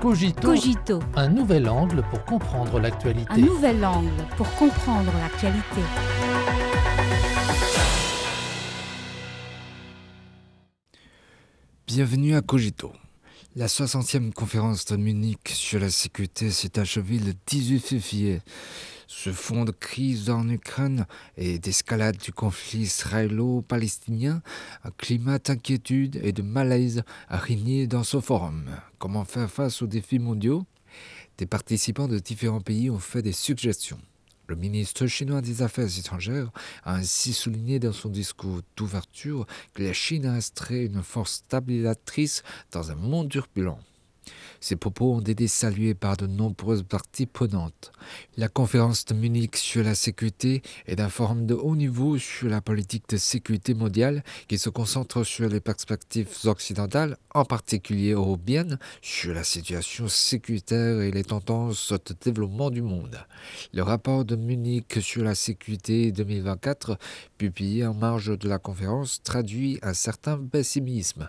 Cogito, Cogito, un nouvel angle pour comprendre l'actualité. un nouvel angle pour comprendre l'actualité. Bienvenue à Cogito. La 60e conférence de Munich sur la sécurité s'est achevée le 18 février. Ce fond de crise en Ukraine et d'escalade du conflit israélo-palestinien, un climat d'inquiétude et de malaise a régné dans ce forum. Comment faire face aux défis mondiaux? Des participants de différents pays ont fait des suggestions. Le ministre chinois des Affaires étrangères a ainsi souligné dans son discours d'ouverture que la Chine resterait une force stabilisatrice dans un monde turbulent. Ces propos ont été salués par de nombreuses parties prenantes. La conférence de Munich sur la sécurité est un forum de haut niveau sur la politique de sécurité mondiale qui se concentre sur les perspectives occidentales, en particulier européennes, sur la situation sécuritaire et les tendances de développement du monde. Le rapport de Munich sur la sécurité 2024, publié en marge de la conférence, traduit un certain pessimisme.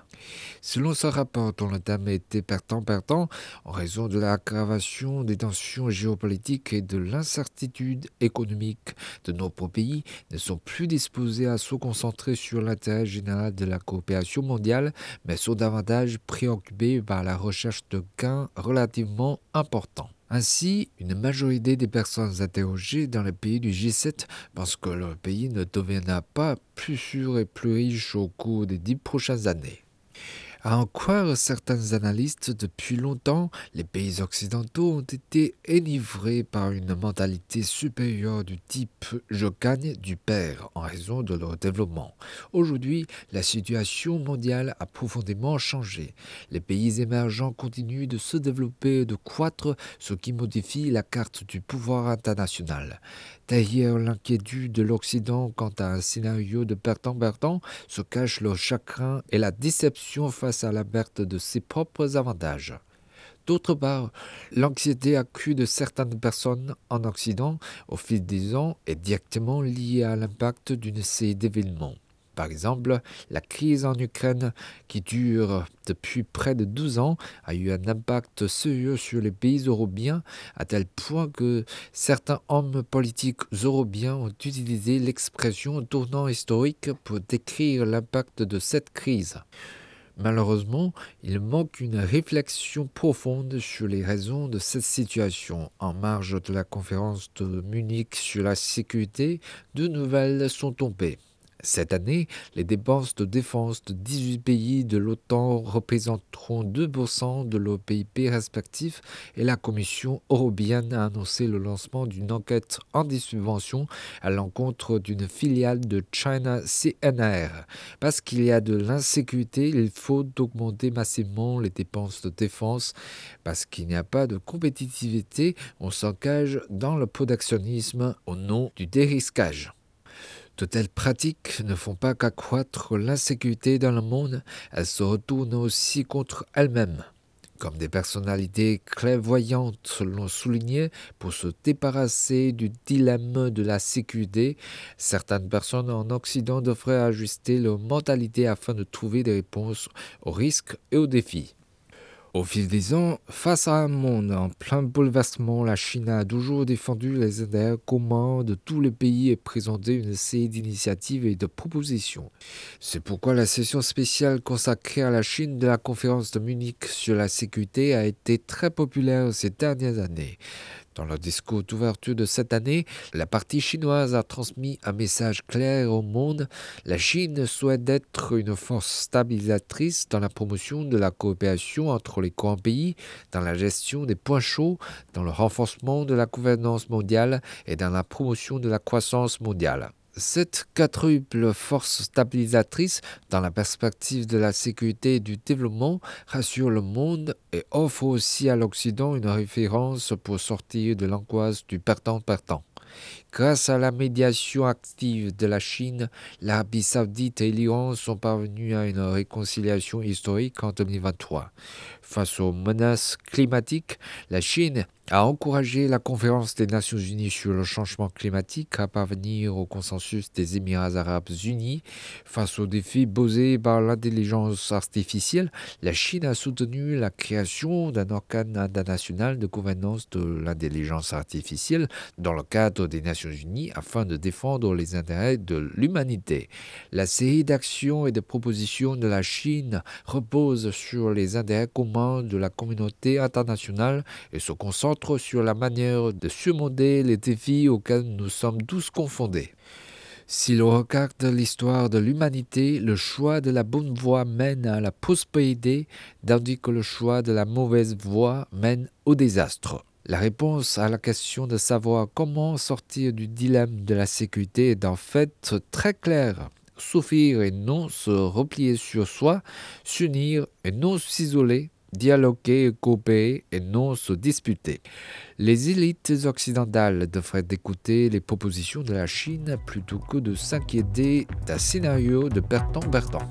Selon ce rapport, dont le thème était en raison de l'aggravation des tensions géopolitiques et de l'incertitude économique de nombreux pays, ne sont plus disposés à se concentrer sur l'intérêt général de la coopération mondiale, mais sont davantage préoccupés par la recherche de gains relativement importants. Ainsi, une majorité des personnes interrogées dans les pays du G7 pensent que leur pays ne deviendra pas plus sûr et plus riche au cours des dix prochaines années. À en croire certains analystes, depuis longtemps, les pays occidentaux ont été enivrés par une mentalité supérieure du type je gagne du père en raison de leur développement. Aujourd'hui, la situation mondiale a profondément changé. Les pays émergents continuent de se développer et de croître, ce qui modifie la carte du pouvoir international. Derrière l'inquiétude de l'Occident quant à un scénario de perdant-perdant se cache le chagrin et la déception face à la perte de ses propres avantages. D'autre part, l'anxiété accrue de certaines personnes en Occident au fil des ans est directement liée à l'impact d'une série d'événements. Par exemple, la crise en Ukraine, qui dure depuis près de 12 ans, a eu un impact sérieux sur les pays européens, à tel point que certains hommes politiques européens ont utilisé l'expression tournant historique pour décrire l'impact de cette crise. Malheureusement, il manque une réflexion profonde sur les raisons de cette situation. En marge de la conférence de Munich sur la sécurité, deux nouvelles sont tombées. Cette année, les dépenses de défense de 18 pays de l'OTAN représenteront 2% de leur PIB respectif et la Commission européenne a annoncé le lancement d'une enquête anti-subvention à l'encontre d'une filiale de China CNR. Parce qu'il y a de l'insécurité, il faut augmenter massivement les dépenses de défense. Parce qu'il n'y a pas de compétitivité, on s'engage dans le protectionnisme au nom du dérisquage. De telles pratiques ne font pas qu'accroître l'insécurité dans le monde, elles se retournent aussi contre elles-mêmes. Comme des personnalités clairvoyantes l'ont souligné, pour se débarrasser du dilemme de la sécurité, certaines personnes en Occident devraient ajuster leur mentalité afin de trouver des réponses aux risques et aux défis. Au fil des ans, face à un monde en plein bouleversement, la Chine a toujours défendu les intérêts communs de tous les pays et présenté une série d'initiatives et de propositions. C'est pourquoi la session spéciale consacrée à la Chine de la conférence de Munich sur la sécurité a été très populaire ces dernières années. Dans leur discours d'ouverture de cette année, la partie chinoise a transmis un message clair au monde. La Chine souhaite être une force stabilisatrice dans la promotion de la coopération entre les grands pays, dans la gestion des points chauds, dans le renforcement de la gouvernance mondiale et dans la promotion de la croissance mondiale. Cette quadruple force stabilisatrice dans la perspective de la sécurité et du développement rassure le monde et offre aussi à l'Occident une référence pour sortir de l'angoisse du perdant-perdant. Grâce à la médiation active de la Chine, l'Arabie saoudite et l'Iran sont parvenus à une réconciliation historique en 2023. Face aux menaces climatiques, la Chine a encouragé la conférence des Nations Unies sur le changement climatique à parvenir au consensus des Émirats arabes unis. Face aux défis posés par l'intelligence artificielle, la Chine a soutenu la création d'un organe international de gouvernance de l'intelligence artificielle dans le cadre des Nations Unies afin de défendre les intérêts de l'humanité. La série d'actions et de propositions de la Chine repose sur les intérêts communs de la communauté internationale et se concentre sur la manière de surmonter les défis auxquels nous sommes tous confondés. Si l'on regarde l'histoire de l'humanité, le choix de la bonne voie mène à la prospérité, tandis que le choix de la mauvaise voie mène au désastre. La réponse à la question de savoir comment sortir du dilemme de la sécurité est en fait très claire. Souffrir et non se replier sur soi, s'unir et non s'isoler, dialoguer et coopérer et non se disputer. Les élites occidentales devraient écouter les propositions de la Chine plutôt que de s'inquiéter d'un scénario de Bertrand Bertrand.